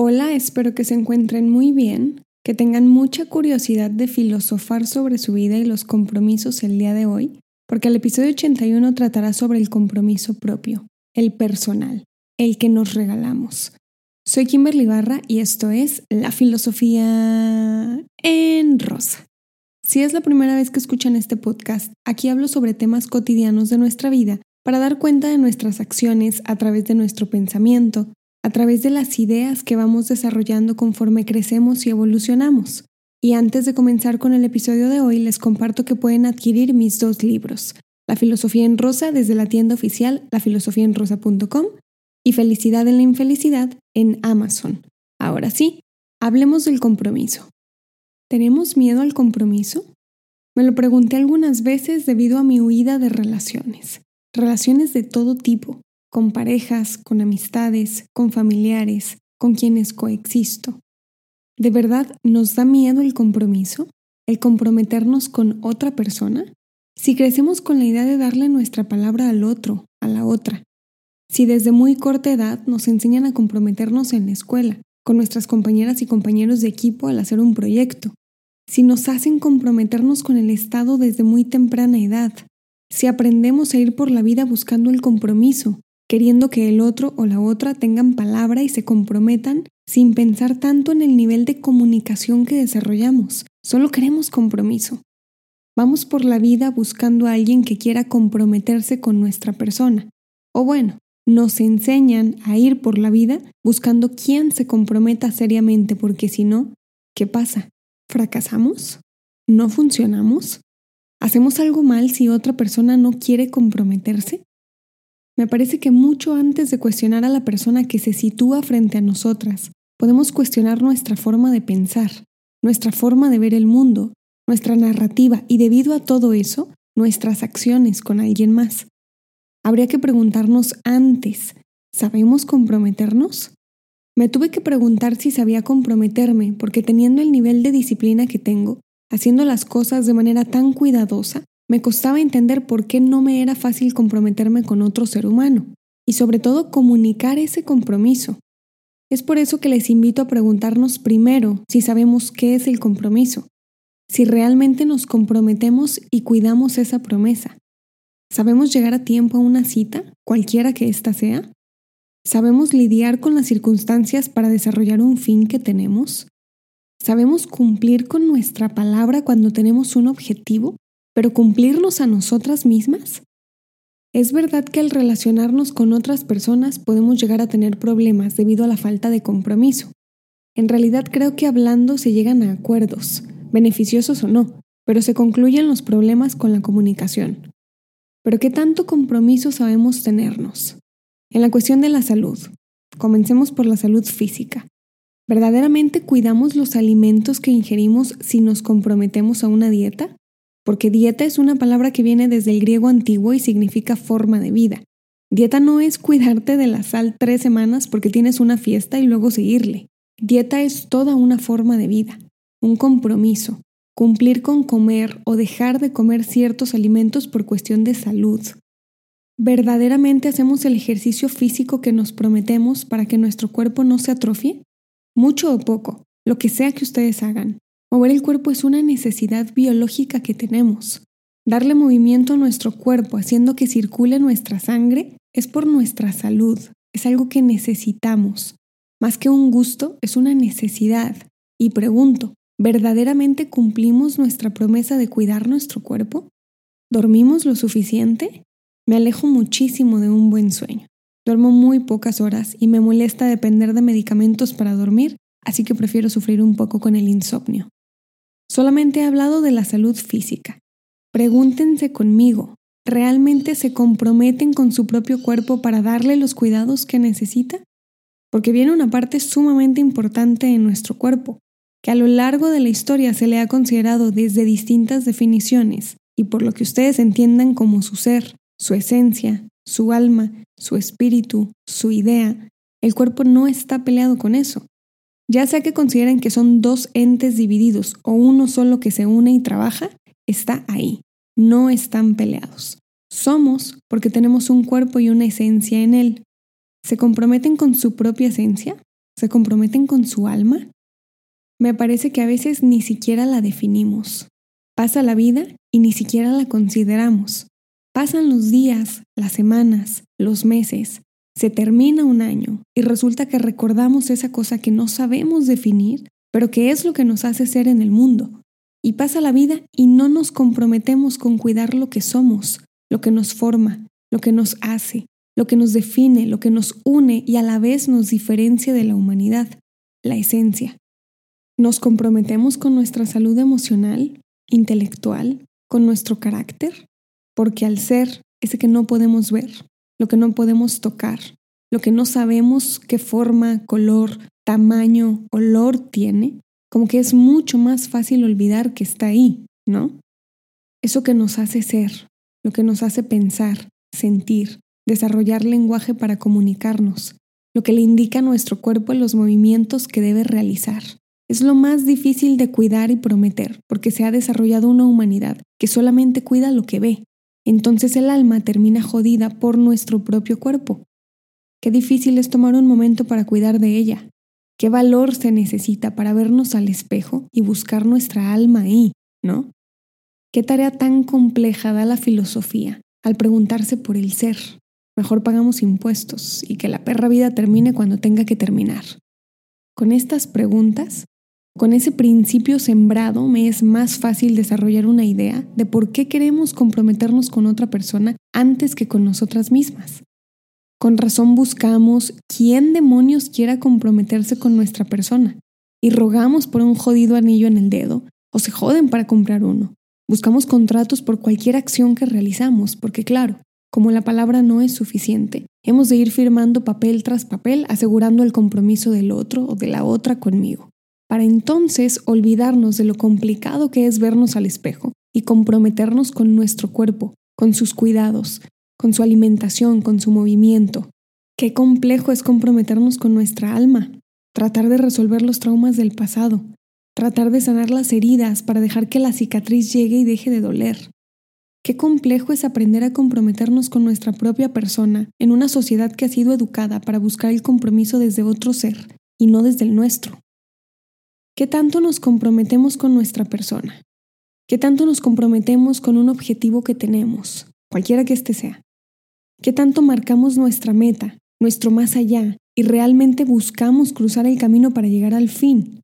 Hola, espero que se encuentren muy bien, que tengan mucha curiosidad de filosofar sobre su vida y los compromisos el día de hoy, porque el episodio 81 tratará sobre el compromiso propio, el personal, el que nos regalamos. Soy Kimberly Barra y esto es La Filosofía en Rosa. Si es la primera vez que escuchan este podcast, aquí hablo sobre temas cotidianos de nuestra vida para dar cuenta de nuestras acciones a través de nuestro pensamiento, a través de las ideas que vamos desarrollando conforme crecemos y evolucionamos. Y antes de comenzar con el episodio de hoy, les comparto que pueden adquirir mis dos libros, La filosofía en rosa desde la tienda oficial lafilosofiaenrosa.com y Felicidad en la infelicidad en Amazon. Ahora sí, hablemos del compromiso. ¿Tenemos miedo al compromiso? Me lo pregunté algunas veces debido a mi huida de relaciones, relaciones de todo tipo, con parejas, con amistades, con familiares, con quienes coexisto. ¿De verdad nos da miedo el compromiso? ¿El comprometernos con otra persona? Si crecemos con la idea de darle nuestra palabra al otro, a la otra. Si desde muy corta edad nos enseñan a comprometernos en la escuela, con nuestras compañeras y compañeros de equipo al hacer un proyecto. Si nos hacen comprometernos con el Estado desde muy temprana edad. Si aprendemos a ir por la vida buscando el compromiso, queriendo que el otro o la otra tengan palabra y se comprometan sin pensar tanto en el nivel de comunicación que desarrollamos. Solo queremos compromiso. Vamos por la vida buscando a alguien que quiera comprometerse con nuestra persona. O bueno, nos enseñan a ir por la vida buscando quién se comprometa seriamente, porque si no, ¿qué pasa? ¿Fracasamos? ¿No funcionamos? ¿Hacemos algo mal si otra persona no quiere comprometerse? Me parece que mucho antes de cuestionar a la persona que se sitúa frente a nosotras, podemos cuestionar nuestra forma de pensar, nuestra forma de ver el mundo, nuestra narrativa y debido a todo eso, nuestras acciones con alguien más. Habría que preguntarnos antes, ¿sabemos comprometernos? Me tuve que preguntar si sabía comprometerme porque teniendo el nivel de disciplina que tengo, haciendo las cosas de manera tan cuidadosa, me costaba entender por qué no me era fácil comprometerme con otro ser humano y sobre todo comunicar ese compromiso. Es por eso que les invito a preguntarnos primero si sabemos qué es el compromiso, si realmente nos comprometemos y cuidamos esa promesa. ¿Sabemos llegar a tiempo a una cita, cualquiera que ésta sea? ¿Sabemos lidiar con las circunstancias para desarrollar un fin que tenemos? ¿Sabemos cumplir con nuestra palabra cuando tenemos un objetivo? Pero cumplirnos a nosotras mismas? Es verdad que al relacionarnos con otras personas podemos llegar a tener problemas debido a la falta de compromiso. En realidad creo que hablando se llegan a acuerdos, beneficiosos o no, pero se concluyen los problemas con la comunicación. Pero ¿qué tanto compromiso sabemos tenernos? En la cuestión de la salud, comencemos por la salud física. ¿Verdaderamente cuidamos los alimentos que ingerimos si nos comprometemos a una dieta? Porque dieta es una palabra que viene desde el griego antiguo y significa forma de vida. Dieta no es cuidarte de la sal tres semanas porque tienes una fiesta y luego seguirle. Dieta es toda una forma de vida, un compromiso, cumplir con comer o dejar de comer ciertos alimentos por cuestión de salud. ¿Verdaderamente hacemos el ejercicio físico que nos prometemos para que nuestro cuerpo no se atrofie? Mucho o poco, lo que sea que ustedes hagan. Mover el cuerpo es una necesidad biológica que tenemos. Darle movimiento a nuestro cuerpo haciendo que circule nuestra sangre es por nuestra salud, es algo que necesitamos. Más que un gusto, es una necesidad. Y pregunto, ¿verdaderamente cumplimos nuestra promesa de cuidar nuestro cuerpo? ¿Dormimos lo suficiente? Me alejo muchísimo de un buen sueño. Duermo muy pocas horas y me molesta depender de medicamentos para dormir, así que prefiero sufrir un poco con el insomnio. Solamente he hablado de la salud física. Pregúntense conmigo, ¿realmente se comprometen con su propio cuerpo para darle los cuidados que necesita? Porque viene una parte sumamente importante en nuestro cuerpo, que a lo largo de la historia se le ha considerado desde distintas definiciones y por lo que ustedes entiendan como su ser, su esencia, su alma, su espíritu, su idea, el cuerpo no está peleado con eso. Ya sea que consideren que son dos entes divididos o uno solo que se une y trabaja, está ahí. No están peleados. Somos porque tenemos un cuerpo y una esencia en él. ¿Se comprometen con su propia esencia? ¿Se comprometen con su alma? Me parece que a veces ni siquiera la definimos. Pasa la vida y ni siquiera la consideramos. Pasan los días, las semanas, los meses, se termina un año y resulta que recordamos esa cosa que no sabemos definir, pero que es lo que nos hace ser en el mundo. Y pasa la vida y no nos comprometemos con cuidar lo que somos, lo que nos forma, lo que nos hace, lo que nos define, lo que nos une y a la vez nos diferencia de la humanidad, la esencia. Nos comprometemos con nuestra salud emocional, intelectual, con nuestro carácter, porque al ser ese que no podemos ver, lo que no podemos tocar, lo que no sabemos qué forma, color, tamaño, olor tiene, como que es mucho más fácil olvidar que está ahí, ¿no? Eso que nos hace ser, lo que nos hace pensar, sentir, desarrollar lenguaje para comunicarnos, lo que le indica a nuestro cuerpo los movimientos que debe realizar. Es lo más difícil de cuidar y prometer, porque se ha desarrollado una humanidad que solamente cuida lo que ve, entonces el alma termina jodida por nuestro propio cuerpo. Qué difícil es tomar un momento para cuidar de ella. Qué valor se necesita para vernos al espejo y buscar nuestra alma ahí, ¿no? Qué tarea tan compleja da la filosofía al preguntarse por el ser. Mejor pagamos impuestos y que la perra vida termine cuando tenga que terminar. Con estas preguntas con ese principio sembrado me es más fácil desarrollar una idea de por qué queremos comprometernos con otra persona antes que con nosotras mismas. Con razón buscamos quién demonios quiera comprometerse con nuestra persona y rogamos por un jodido anillo en el dedo o se joden para comprar uno. Buscamos contratos por cualquier acción que realizamos porque claro, como la palabra no es suficiente, hemos de ir firmando papel tras papel asegurando el compromiso del otro o de la otra conmigo para entonces olvidarnos de lo complicado que es vernos al espejo y comprometernos con nuestro cuerpo, con sus cuidados, con su alimentación, con su movimiento. Qué complejo es comprometernos con nuestra alma, tratar de resolver los traumas del pasado, tratar de sanar las heridas para dejar que la cicatriz llegue y deje de doler. Qué complejo es aprender a comprometernos con nuestra propia persona en una sociedad que ha sido educada para buscar el compromiso desde otro ser y no desde el nuestro. ¿Qué tanto nos comprometemos con nuestra persona? ¿Qué tanto nos comprometemos con un objetivo que tenemos, cualquiera que éste sea? ¿Qué tanto marcamos nuestra meta, nuestro más allá, y realmente buscamos cruzar el camino para llegar al fin?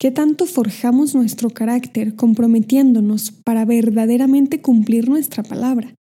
¿Qué tanto forjamos nuestro carácter comprometiéndonos para verdaderamente cumplir nuestra palabra?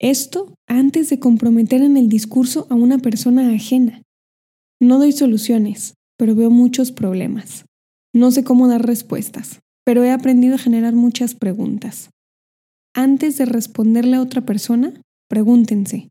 Esto antes de comprometer en el discurso a una persona ajena. No doy soluciones, pero veo muchos problemas. No sé cómo dar respuestas, pero he aprendido a generar muchas preguntas. Antes de responderle a otra persona, pregúntense.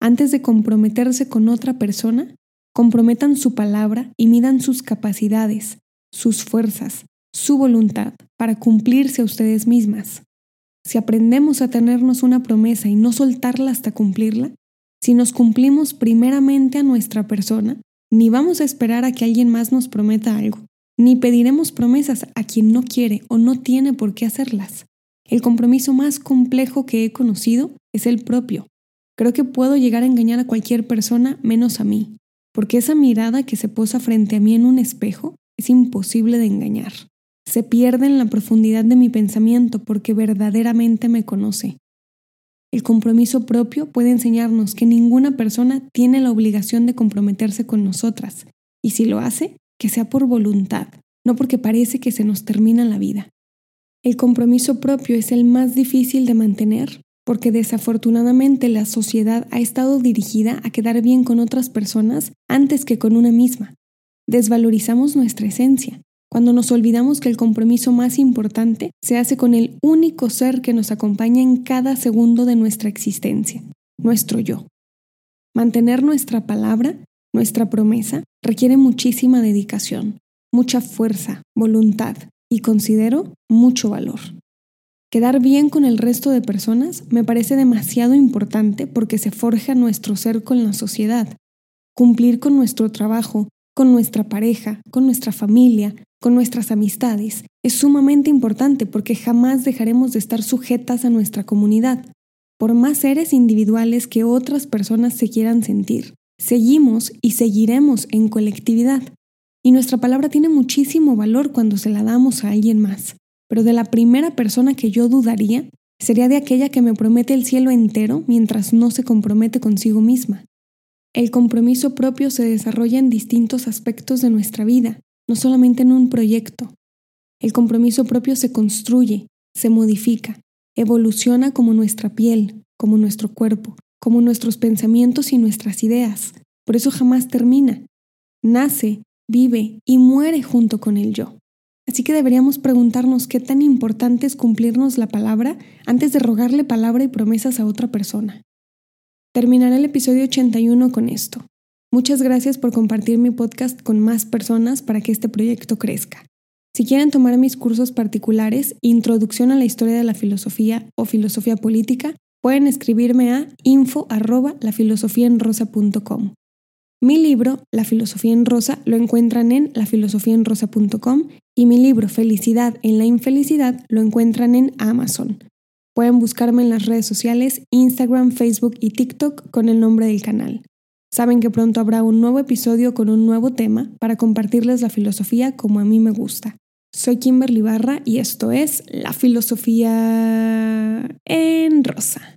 Antes de comprometerse con otra persona, comprometan su palabra y midan sus capacidades, sus fuerzas, su voluntad para cumplirse a ustedes mismas. Si aprendemos a tenernos una promesa y no soltarla hasta cumplirla, si nos cumplimos primeramente a nuestra persona, ni vamos a esperar a que alguien más nos prometa algo ni pediremos promesas a quien no quiere o no tiene por qué hacerlas. El compromiso más complejo que he conocido es el propio. Creo que puedo llegar a engañar a cualquier persona menos a mí, porque esa mirada que se posa frente a mí en un espejo es imposible de engañar. Se pierde en la profundidad de mi pensamiento porque verdaderamente me conoce. El compromiso propio puede enseñarnos que ninguna persona tiene la obligación de comprometerse con nosotras, y si lo hace, que sea por voluntad, no porque parece que se nos termina la vida. El compromiso propio es el más difícil de mantener porque desafortunadamente la sociedad ha estado dirigida a quedar bien con otras personas antes que con una misma. Desvalorizamos nuestra esencia cuando nos olvidamos que el compromiso más importante se hace con el único ser que nos acompaña en cada segundo de nuestra existencia, nuestro yo. Mantener nuestra palabra nuestra promesa requiere muchísima dedicación, mucha fuerza, voluntad y considero mucho valor. Quedar bien con el resto de personas me parece demasiado importante porque se forja nuestro ser con la sociedad. Cumplir con nuestro trabajo, con nuestra pareja, con nuestra familia, con nuestras amistades es sumamente importante porque jamás dejaremos de estar sujetas a nuestra comunidad, por más seres individuales que otras personas se quieran sentir. Seguimos y seguiremos en colectividad, y nuestra palabra tiene muchísimo valor cuando se la damos a alguien más. Pero de la primera persona que yo dudaría sería de aquella que me promete el cielo entero mientras no se compromete consigo misma. El compromiso propio se desarrolla en distintos aspectos de nuestra vida, no solamente en un proyecto. El compromiso propio se construye, se modifica, evoluciona como nuestra piel, como nuestro cuerpo, como nuestros pensamientos y nuestras ideas. Por eso jamás termina. Nace, vive y muere junto con el yo. Así que deberíamos preguntarnos qué tan importante es cumplirnos la palabra antes de rogarle palabra y promesas a otra persona. Terminaré el episodio 81 con esto. Muchas gracias por compartir mi podcast con más personas para que este proyecto crezca. Si quieren tomar mis cursos particulares, Introducción a la Historia de la Filosofía o Filosofía Política, pueden escribirme a info Mi libro, La Filosofía en Rosa, lo encuentran en lafilosofiaenrosa.com y mi libro Felicidad en la Infelicidad lo encuentran en Amazon. Pueden buscarme en las redes sociales, Instagram, Facebook y TikTok con el nombre del canal. Saben que pronto habrá un nuevo episodio con un nuevo tema para compartirles la filosofía como a mí me gusta. Soy Kimberly Barra y esto es La Filosofía en Rosa.